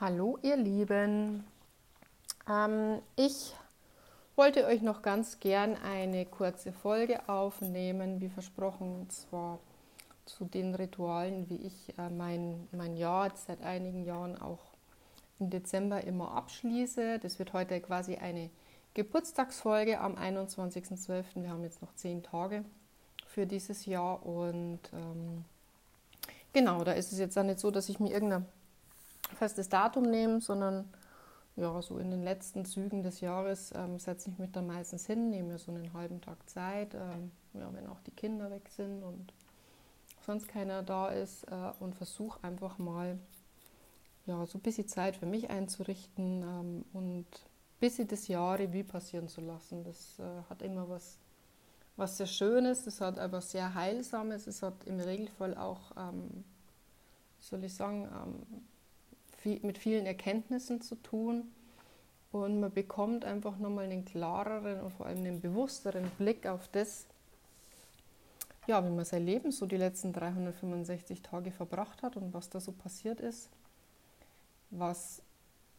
Hallo ihr Lieben. Ähm, ich wollte euch noch ganz gern eine kurze Folge aufnehmen, wie versprochen, und zwar zu den Ritualen, wie ich äh, mein, mein Jahr jetzt seit einigen Jahren auch im Dezember immer abschließe. Das wird heute quasi eine Geburtstagsfolge am 21.12. Wir haben jetzt noch zehn Tage für dieses Jahr und ähm, genau, da ist es jetzt auch nicht so, dass ich mir irgendeine festes Datum nehmen, sondern ja, so in den letzten Zügen des Jahres ähm, setze ich mich dann meistens hin, nehme mir so einen halben Tag Zeit, ähm, ja, wenn auch die Kinder weg sind und sonst keiner da ist äh, und versuche einfach mal ja, so ein bisschen Zeit für mich einzurichten ähm, und ein bisschen das Jahr Revue passieren zu lassen. Das äh, hat immer was, was sehr Schönes, es hat aber sehr Heilsames, es hat im Regelfall auch, ähm, soll ich sagen, ähm, viel, mit vielen Erkenntnissen zu tun. Und man bekommt einfach nochmal einen klareren und vor allem einen bewussteren Blick auf das, ja, wie man sein Leben so die letzten 365 Tage verbracht hat und was da so passiert ist. Was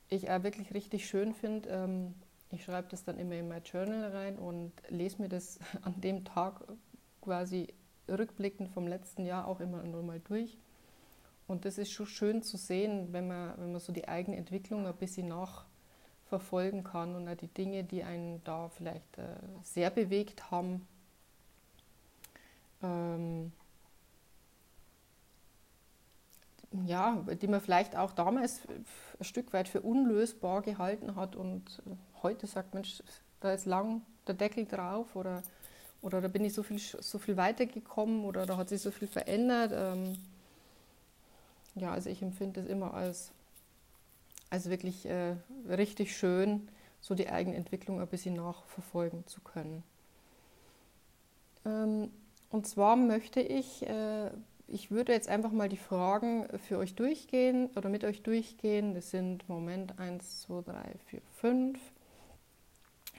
ich auch wirklich richtig schön finde, ähm, ich schreibe das dann immer in mein Journal rein und lese mir das an dem Tag quasi rückblickend vom letzten Jahr auch immer nochmal durch und das ist schon schön zu sehen, wenn man, wenn man so die eigene Entwicklung ein bisschen nachverfolgen kann und auch die Dinge, die einen da vielleicht äh, sehr bewegt haben. Ähm, ja, die man vielleicht auch damals ein Stück weit für unlösbar gehalten hat und heute sagt, Mensch, da ist lang der Deckel drauf oder, oder da bin ich so viel, so viel weitergekommen oder da hat sich so viel verändert. Ähm, ja, also ich empfinde es immer als, als wirklich äh, richtig schön, so die eigene Entwicklung ein bisschen nachverfolgen zu können. Ähm, und zwar möchte ich, äh, ich würde jetzt einfach mal die Fragen für euch durchgehen oder mit euch durchgehen. Das sind Moment 1, 2, 3, 4, 5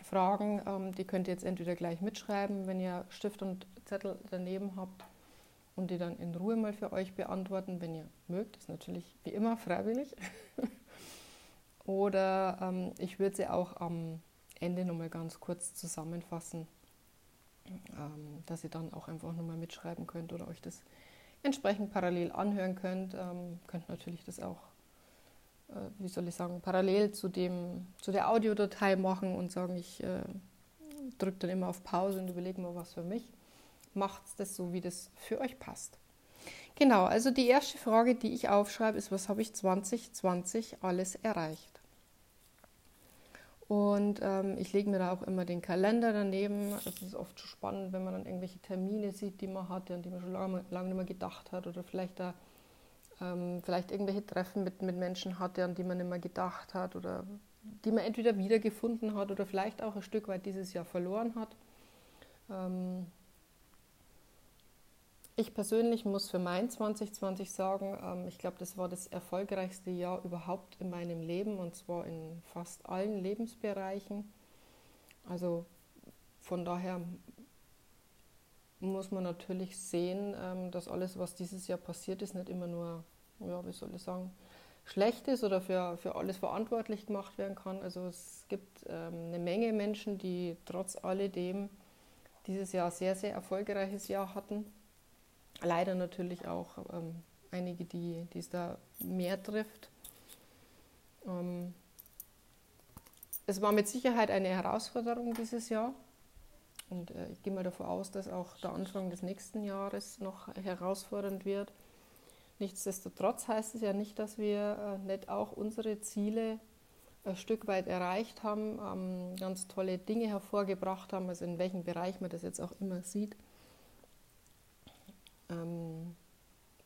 Fragen. Ähm, die könnt ihr jetzt entweder gleich mitschreiben, wenn ihr Stift und Zettel daneben habt und die dann in Ruhe mal für euch beantworten, wenn ihr mögt. Das ist natürlich wie immer freiwillig. Oder ähm, ich würde sie auch am Ende nochmal ganz kurz zusammenfassen, ähm, dass ihr dann auch einfach nochmal mitschreiben könnt oder euch das entsprechend parallel anhören könnt. Ähm, könnt natürlich das auch, äh, wie soll ich sagen, parallel zu, dem, zu der Audiodatei machen und sagen, ich äh, drücke dann immer auf Pause und überlege mal was für mich macht das so, wie das für euch passt. Genau, also die erste Frage, die ich aufschreibe, ist, was habe ich 2020 alles erreicht? Und ähm, ich lege mir da auch immer den Kalender daneben. Es ist oft schon spannend, wenn man dann irgendwelche Termine sieht, die man hatte, an die man schon lange, lange nicht mehr gedacht hat. Oder vielleicht da ähm, vielleicht irgendwelche Treffen mit, mit Menschen hatte, an die man nicht mehr gedacht hat. Oder die man entweder wiedergefunden hat oder vielleicht auch ein Stück weit dieses Jahr verloren hat. Ähm, ich persönlich muss für mein 2020 sagen, ähm, ich glaube, das war das erfolgreichste Jahr überhaupt in meinem Leben und zwar in fast allen Lebensbereichen. Also von daher muss man natürlich sehen, ähm, dass alles, was dieses Jahr passiert ist, nicht immer nur, ja, wie soll ich sagen, schlecht ist oder für, für alles verantwortlich gemacht werden kann. Also es gibt ähm, eine Menge Menschen, die trotz alledem dieses Jahr sehr, sehr erfolgreiches Jahr hatten leider natürlich auch ähm, einige, die, es da mehr trifft. Ähm, es war mit Sicherheit eine Herausforderung dieses Jahr. Und äh, ich gehe mal davon aus, dass auch der Anfang des nächsten Jahres noch herausfordernd wird. Nichtsdestotrotz heißt es ja nicht, dass wir äh, nicht auch unsere Ziele ein Stück weit erreicht haben, ähm, ganz tolle Dinge hervorgebracht haben, also in welchem Bereich man das jetzt auch immer sieht. Ähm,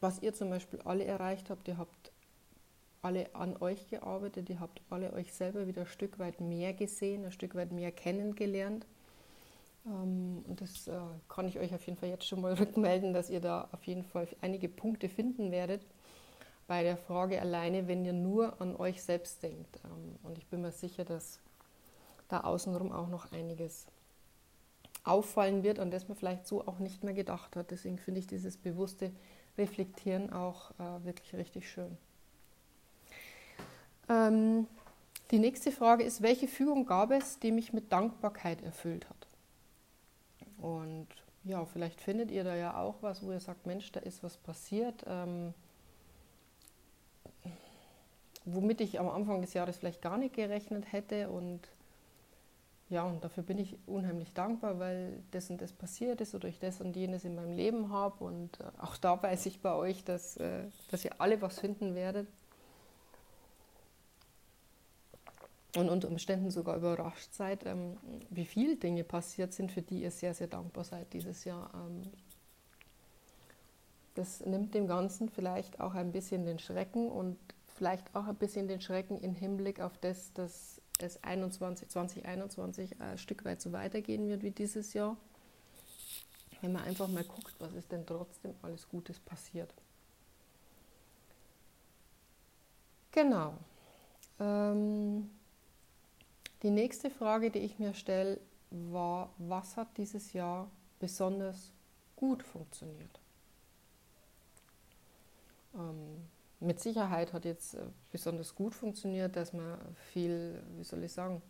was ihr zum Beispiel alle erreicht habt, ihr habt alle an euch gearbeitet, ihr habt alle euch selber wieder ein Stück weit mehr gesehen, ein Stück weit mehr kennengelernt. Ähm, und das äh, kann ich euch auf jeden Fall jetzt schon mal rückmelden, dass ihr da auf jeden Fall einige Punkte finden werdet bei der Frage alleine, wenn ihr nur an euch selbst denkt. Ähm, und ich bin mir sicher, dass da außenrum auch noch einiges auffallen wird, an das man vielleicht so auch nicht mehr gedacht hat. Deswegen finde ich dieses bewusste Reflektieren auch äh, wirklich richtig schön. Ähm, die nächste Frage ist, welche Fügung gab es, die mich mit Dankbarkeit erfüllt hat? Und ja, vielleicht findet ihr da ja auch was, wo ihr sagt, Mensch, da ist was passiert, ähm, womit ich am Anfang des Jahres vielleicht gar nicht gerechnet hätte. Und ja, und dafür bin ich unheimlich dankbar, weil das und das passiert ist oder ich das und jenes in meinem Leben habe. Und äh, auch da weiß ich bei euch, dass, äh, dass ihr alle was finden werdet. und unter Umständen sogar überrascht seid, ähm, wie viele Dinge passiert sind, für die ihr sehr, sehr dankbar seid dieses Jahr. Ähm, das nimmt dem Ganzen vielleicht auch ein bisschen den Schrecken und vielleicht auch ein bisschen den Schrecken im Hinblick auf das, dass es 21, 2021 ein Stück weit so weitergehen wird wie dieses Jahr. Wenn man einfach mal guckt, was ist denn trotzdem alles Gutes passiert. Genau. Ähm, die nächste Frage, die ich mir stelle, war, was hat dieses Jahr besonders gut funktioniert? Ähm, mit Sicherheit hat jetzt äh, besonders gut funktioniert, dass man viel, wie soll ich sagen,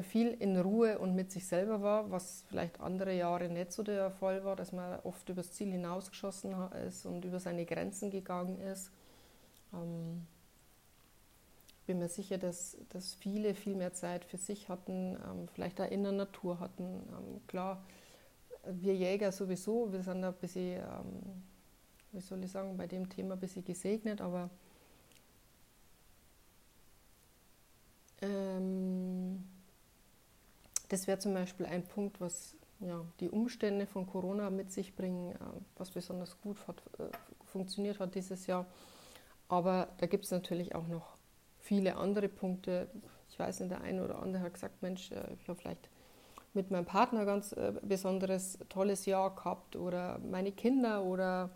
viel in Ruhe und mit sich selber war, was vielleicht andere Jahre nicht so der Fall war, dass man oft übers Ziel hinausgeschossen ist und über seine Grenzen gegangen ist. Ähm, bin mir sicher, dass, dass viele viel mehr Zeit für sich hatten, ähm, vielleicht auch in der Natur hatten. Ähm, klar, wir Jäger sowieso, wir sind da ein bisschen, ähm, wie soll ich sagen, bei dem Thema ein bisschen gesegnet, aber ähm, das wäre zum Beispiel ein Punkt, was ja, die Umstände von Corona mit sich bringen, äh, was besonders gut hat, äh, funktioniert hat dieses Jahr. Aber da gibt es natürlich auch noch viele andere Punkte. Ich weiß nicht, der eine oder andere hat gesagt, Mensch, äh, ich habe vielleicht mit meinem Partner ganz äh, besonderes, tolles Jahr gehabt oder meine Kinder oder,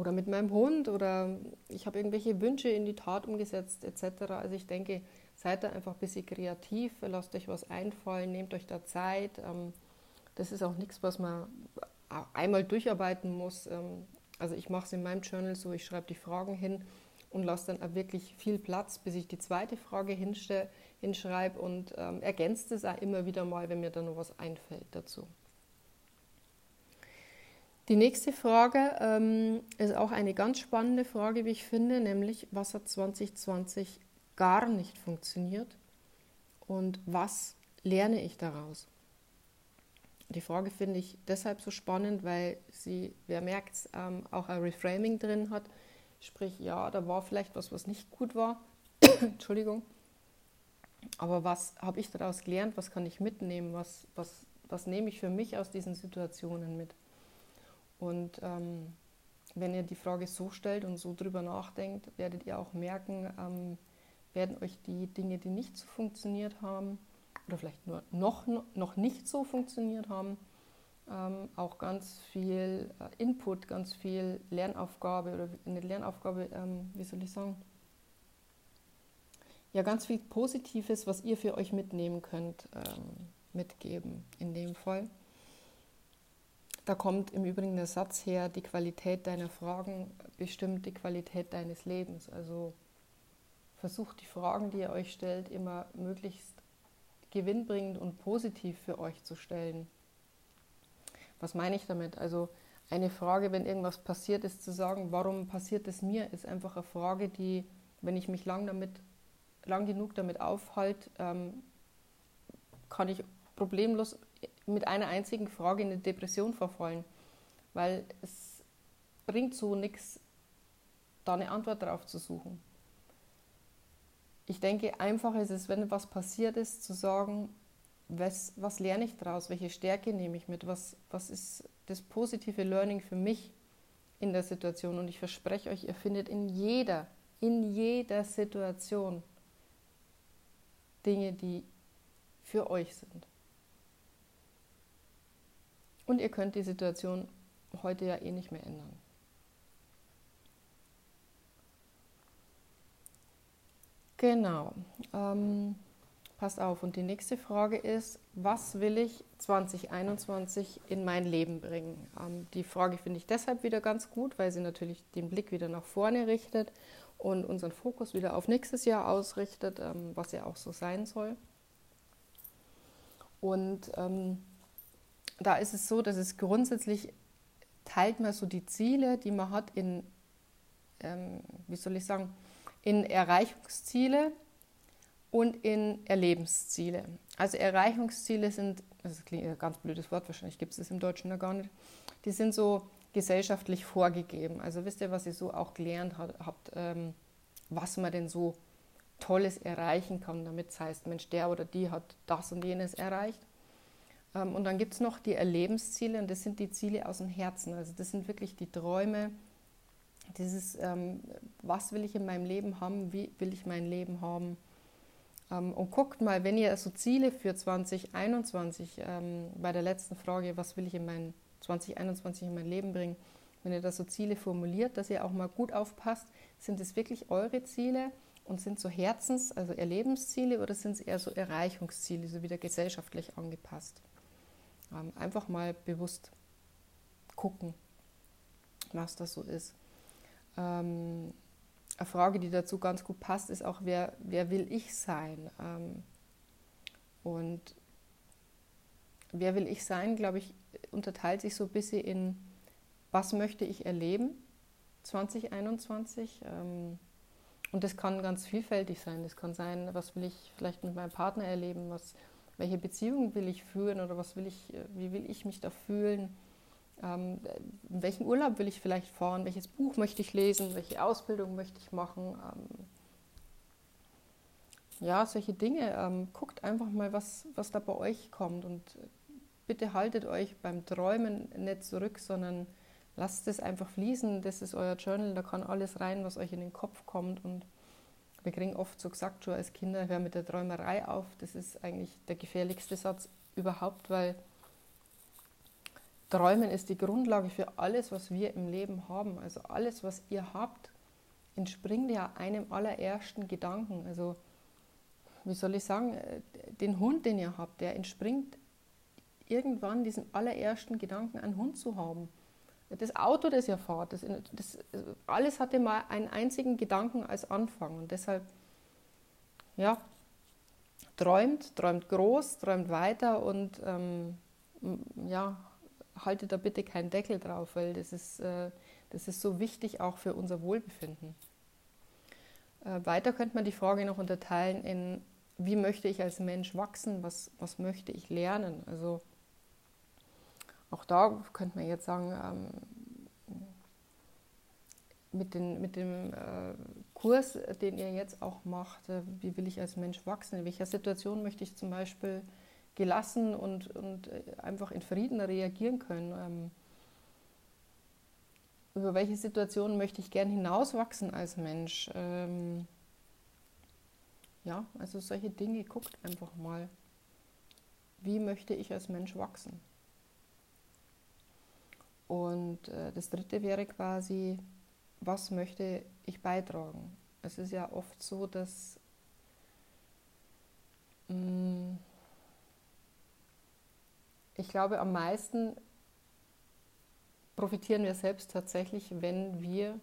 oder mit meinem Hund oder ich habe irgendwelche Wünsche in die Tat umgesetzt etc. Also ich denke, seid da einfach ein bisschen kreativ, lasst euch was einfallen, nehmt euch da Zeit. Ähm, das ist auch nichts, was man einmal durcharbeiten muss. Ähm, also ich mache es in meinem Journal so, ich schreibe die Fragen hin und lasse dann auch wirklich viel Platz, bis ich die zweite Frage hinschreibe und ähm, ergänzt es auch immer wieder mal, wenn mir da noch was einfällt dazu. Die nächste Frage ähm, ist auch eine ganz spannende Frage, wie ich finde, nämlich was hat 2020 gar nicht funktioniert und was lerne ich daraus? Die Frage finde ich deshalb so spannend, weil sie, wer merkt, ähm, auch ein Reframing drin hat Sprich, ja, da war vielleicht was, was nicht gut war. Entschuldigung. Aber was habe ich daraus gelernt? Was kann ich mitnehmen? Was, was, was nehme ich für mich aus diesen Situationen mit? Und ähm, wenn ihr die Frage so stellt und so drüber nachdenkt, werdet ihr auch merken, ähm, werden euch die Dinge, die nicht so funktioniert haben oder vielleicht nur noch, noch nicht so funktioniert haben, ähm, auch ganz viel äh, Input, ganz viel Lernaufgabe oder eine Lernaufgabe, ähm, wie soll ich sagen? Ja, ganz viel Positives, was ihr für euch mitnehmen könnt, ähm, mitgeben in dem Fall. Da kommt im Übrigen der Satz her, die Qualität deiner Fragen bestimmt die Qualität deines Lebens. Also versucht die Fragen, die ihr euch stellt, immer möglichst gewinnbringend und positiv für euch zu stellen. Was meine ich damit? Also eine Frage, wenn irgendwas passiert ist, zu sagen, warum passiert es mir, ist einfach eine Frage, die, wenn ich mich lang, damit, lang genug damit aufhalte, ähm, kann ich problemlos mit einer einzigen Frage in eine Depression verfallen. Weil es bringt so nichts, da eine Antwort darauf zu suchen. Ich denke, einfach ist es, wenn etwas passiert ist, zu sagen, was, was lerne ich daraus, welche Stärke nehme ich mit, was, was ist das positive Learning für mich in der Situation. Und ich verspreche euch, ihr findet in jeder, in jeder Situation Dinge, die für euch sind. Und ihr könnt die Situation heute ja eh nicht mehr ändern. Genau. Ähm, passt auf. Und die nächste Frage ist, was will ich 2021 in mein Leben bringen? Ähm, die Frage finde ich deshalb wieder ganz gut, weil sie natürlich den Blick wieder nach vorne richtet und unseren Fokus wieder auf nächstes Jahr ausrichtet, ähm, was ja auch so sein soll. Und ähm, da ist es so, dass es grundsätzlich teilt man so die Ziele, die man hat, in, ähm, wie soll ich sagen, in Erreichungsziele und in Erlebensziele. Also Erreichungsziele sind, das klingt ein ganz blödes Wort, wahrscheinlich gibt es das im Deutschen ja gar nicht, die sind so gesellschaftlich vorgegeben. Also wisst ihr, was ihr so auch gelernt habt, ähm, was man denn so Tolles erreichen kann, damit es heißt, Mensch, der oder die hat das und jenes erreicht. Ähm, und dann gibt es noch die Erlebensziele und das sind die Ziele aus dem Herzen. Also das sind wirklich die Träume, dieses, ähm, was will ich in meinem Leben haben, wie will ich mein Leben haben. Ähm, und guckt mal, wenn ihr so Ziele für 2021, bei der letzten Frage, was will ich in mein 2021 in mein Leben bringen, wenn ihr da so Ziele formuliert, dass ihr auch mal gut aufpasst, sind es wirklich eure Ziele und sind so Herzens-, also Erlebensziele oder sind es eher so Erreichungsziele, so wieder gesellschaftlich angepasst? Ähm, einfach mal bewusst gucken, was das so ist. Ähm, eine Frage, die dazu ganz gut passt, ist auch, wer, wer will ich sein? Ähm, und wer will ich sein, glaube ich, unterteilt sich so ein bisschen in, was möchte ich erleben 2021? Ähm, und das kann ganz vielfältig sein. Das kann sein, was will ich vielleicht mit meinem Partner erleben, was welche Beziehung will ich führen oder was will ich, äh, wie will ich mich da fühlen, ähm, in welchen Urlaub will ich vielleicht fahren, welches Buch möchte ich lesen, welche Ausbildung möchte ich machen. Ähm, ja, solche Dinge. Ähm, guckt einfach mal, was, was da bei euch kommt und bitte haltet euch beim Träumen nicht zurück, sondern lasst es einfach fließen. Das ist euer Journal, da kann alles rein, was euch in den Kopf kommt und wir kriegen oft so gesagt schon als Kinder, hör mit der Träumerei auf. Das ist eigentlich der gefährlichste Satz überhaupt, weil Träumen ist die Grundlage für alles, was wir im Leben haben. Also alles, was ihr habt, entspringt ja einem allerersten Gedanken. Also wie soll ich sagen, den Hund, den ihr habt, der entspringt irgendwann diesem allerersten Gedanken, einen Hund zu haben. Das Auto, das ihr fahrt, das, das, alles hatte mal einen einzigen Gedanken als Anfang. Und deshalb, ja, träumt, träumt groß, träumt weiter und ähm, ja, haltet da bitte keinen Deckel drauf, weil das ist, äh, das ist so wichtig auch für unser Wohlbefinden. Äh, weiter könnte man die Frage noch unterteilen in, wie möchte ich als Mensch wachsen, was, was möchte ich lernen. Also auch da könnte man jetzt sagen, ähm, mit, den, mit dem äh, Kurs, den ihr jetzt auch macht, äh, wie will ich als Mensch wachsen, in welcher Situation möchte ich zum Beispiel gelassen und, und äh, einfach in Frieden reagieren können. Ähm, über welche Situation möchte ich gern hinauswachsen als Mensch? Ähm, ja, also solche Dinge, guckt einfach mal. Wie möchte ich als Mensch wachsen? Und äh, das dritte wäre quasi, was möchte ich beitragen? Es ist ja oft so, dass mh, mm, ich glaube, am meisten profitieren wir selbst tatsächlich, wenn wir,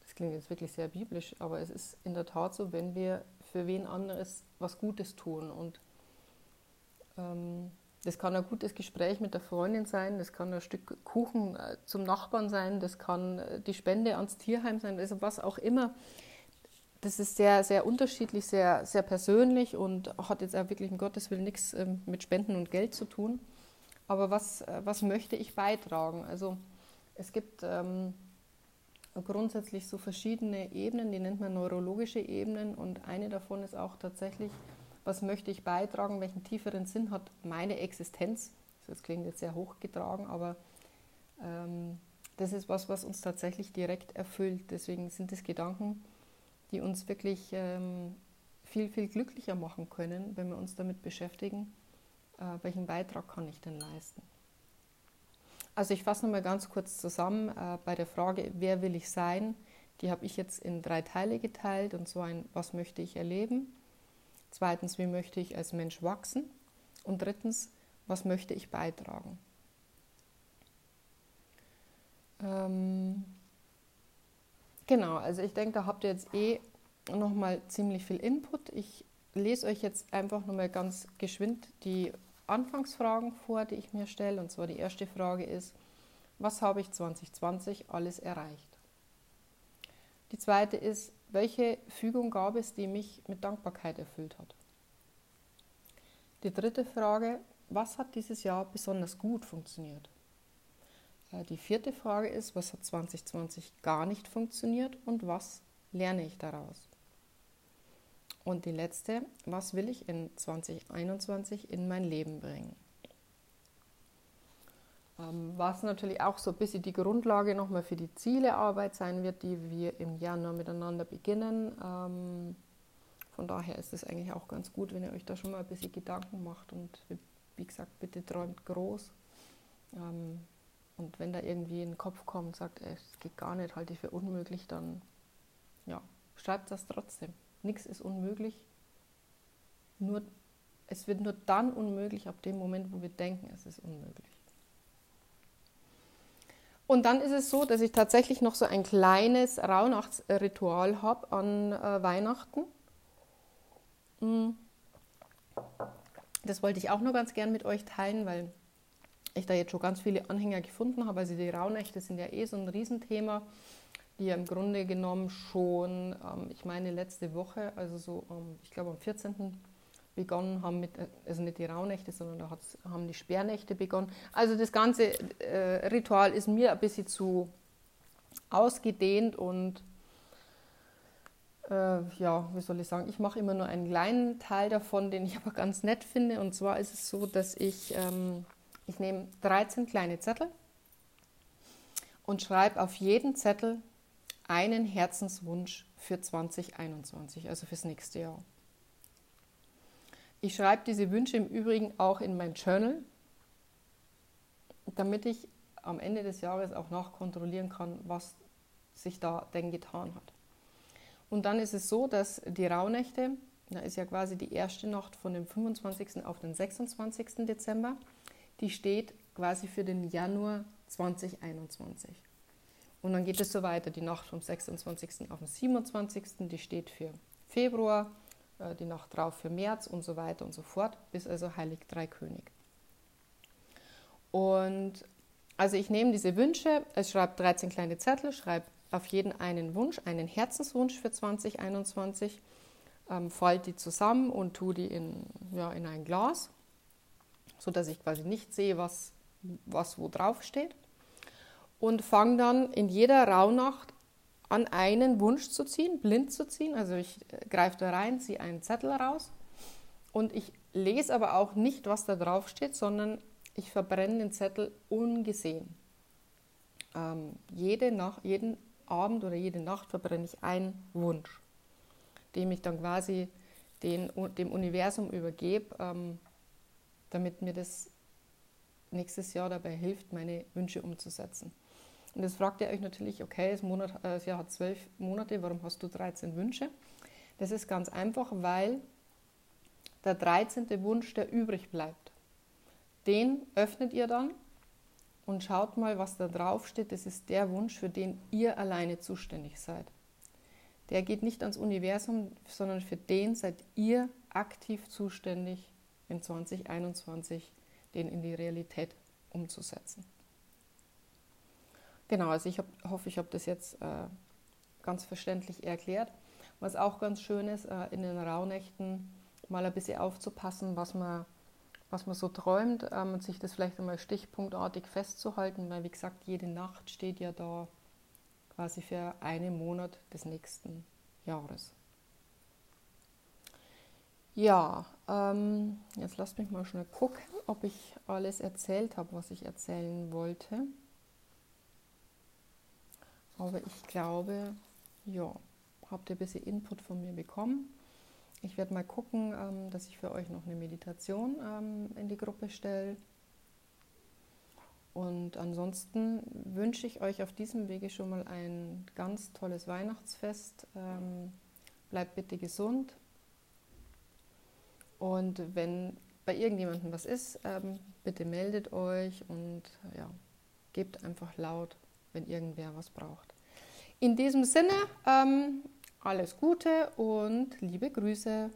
das klingt jetzt wirklich sehr biblisch, aber es ist in der Tat so, wenn wir für wen anderes was Gutes tun. Und ähm, das kann ein gutes Gespräch mit der Freundin sein, das kann ein Stück Kuchen äh, zum Nachbarn sein, das kann äh, die Spende ans Tierheim sein, also was auch immer. Das ist sehr, sehr unterschiedlich, sehr, sehr persönlich und hat jetzt auch wirklich um Gottes Willen nichts ähm, mit Spenden und Geld zu tun. Aber was, äh, was möchte ich beitragen? Also es gibt ähm, grundsätzlich so verschiedene Ebenen, die nennt man neurologische Ebenen und eine davon ist auch tatsächlich was möchte ich beitragen, welchen tieferen Sinn hat meine Existenz. Das klingt jetzt sehr hochgetragen, aber ähm, das ist was, was uns tatsächlich direkt erfüllt. Deswegen sind es Gedanken, die uns wirklich ähm, viel, viel glücklicher machen können, wenn wir uns damit beschäftigen, äh, welchen Beitrag kann ich denn leisten. Also ich fasse nochmal ganz kurz zusammen äh, bei der Frage, wer will ich sein? Die habe ich jetzt in drei Teile geteilt und so ein, was möchte ich erleben? Zweitens, wie möchte ich als Mensch wachsen? Und drittens, was möchte ich beitragen? Ähm, genau, also ich denke, da habt ihr jetzt eh nochmal ziemlich viel Input. Ich lese euch jetzt einfach nochmal ganz geschwind die Anfangsfragen vor, die ich mir stelle. Und zwar die erste Frage ist, was habe ich 2020 alles erreicht? Die zweite ist, welche Fügung gab es, die mich mit Dankbarkeit erfüllt hat? Die dritte Frage, was hat dieses Jahr besonders gut funktioniert? Äh, die vierte Frage ist, was hat 2020 gar nicht funktioniert und was lerne ich daraus? Und die letzte, was will ich in 2021 in mein Leben bringen? Ähm, was natürlich auch so ein bisschen die Grundlage nochmal für die Zielearbeit sein wird, die wir im Januar miteinander beginnen. Ähm, von daher ist es eigentlich auch ganz gut, wenn ihr euch da schon mal ein bisschen Gedanken macht und wie gesagt, bitte träumt groß. Ähm, und wenn da irgendwie in den Kopf kommt, sagt, es geht gar nicht, halte ich für unmöglich, dann ja, schreibt das trotzdem. Nichts ist unmöglich. Nur, es wird nur dann unmöglich, ab dem Moment, wo wir denken, es ist unmöglich. Und dann ist es so, dass ich tatsächlich noch so ein kleines Rauhnachtsritual habe an äh, Weihnachten. Hm. Das wollte ich auch nur ganz gern mit euch teilen, weil ich da jetzt schon ganz viele Anhänger gefunden habe. Also die Rauhnächte sind ja eh so ein Riesenthema die ja im Grunde genommen schon, ähm, ich meine, letzte Woche, also so, ähm, ich glaube am 14. begonnen haben mit, also nicht die Rauhnächte, sondern da haben die Sperrnächte begonnen. Also das ganze äh, Ritual ist mir ein bisschen zu ausgedehnt und äh, ja, wie soll ich sagen, ich mache immer nur einen kleinen Teil davon, den ich aber ganz nett finde. Und zwar ist es so, dass ich, ähm, ich nehme 13 kleine Zettel und schreibe auf jeden Zettel einen Herzenswunsch für 2021, also fürs nächste Jahr. Ich schreibe diese Wünsche im Übrigen auch in mein Journal, damit ich am Ende des Jahres auch nachkontrollieren kann, was sich da denn getan hat. Und dann ist es so, dass die Rauhnächte, da ist ja quasi die erste Nacht von dem 25. auf den 26. Dezember, die steht quasi für den Januar 2021. Und dann geht es so weiter. Die Nacht vom 26. auf den 27. Die steht für Februar, die Nacht drauf für März und so weiter und so fort, bis also Heilig Dreikönig. Und also ich nehme diese Wünsche, ich schreibe 13 kleine Zettel, schreibe auf jeden einen Wunsch, einen Herzenswunsch für 2021, ähm, falte die zusammen und tue die in, ja, in ein Glas, sodass ich quasi nicht sehe, was, was wo drauf steht und fange dann in jeder Rauhnacht an, einen Wunsch zu ziehen, blind zu ziehen. Also ich äh, greife da rein, ziehe einen Zettel raus und ich lese aber auch nicht, was da drauf steht, sondern ich verbrenne den Zettel ungesehen. Ähm, jede Nacht, jeden Abend oder jede Nacht verbrenne ich einen Wunsch, dem ich dann quasi den, dem Universum übergebe, ähm, damit mir das nächstes Jahr dabei hilft, meine Wünsche umzusetzen. Und jetzt fragt ihr euch natürlich, okay, das, Monat, äh, das Jahr hat zwölf Monate, warum hast du 13 Wünsche? Das ist ganz einfach, weil der 13. Wunsch, der übrig bleibt, den öffnet ihr dann und schaut mal, was da drauf steht. Das ist der Wunsch, für den ihr alleine zuständig seid. Der geht nicht ans Universum, sondern für den seid ihr aktiv zuständig, in 2021 den in die Realität umzusetzen. Genau, also ich hab, hoffe, ich habe das jetzt äh, ganz verständlich erklärt. Was auch ganz schön ist, äh, in den Rauhnächten mal ein bisschen aufzupassen, was man, was man so träumt ähm, und sich das vielleicht einmal stichpunktartig festzuhalten, weil wie gesagt, jede Nacht steht ja da quasi für einen Monat des nächsten Jahres. Ja, ähm, jetzt lasst mich mal schnell gucken, ob ich alles erzählt habe, was ich erzählen wollte. Aber ich glaube, ja, habt ihr ein bisschen Input von mir bekommen. Ich werde mal gucken, ähm, dass ich für euch noch eine Meditation ähm, in die Gruppe stelle. Und ansonsten wünsche ich euch auf diesem Wege schon mal ein ganz tolles Weihnachtsfest. Ähm, bleibt bitte gesund. Und wenn bei irgendjemandem was ist, bitte meldet euch und ja, gebt einfach laut, wenn irgendwer was braucht. In diesem Sinne, ähm, alles Gute und liebe Grüße.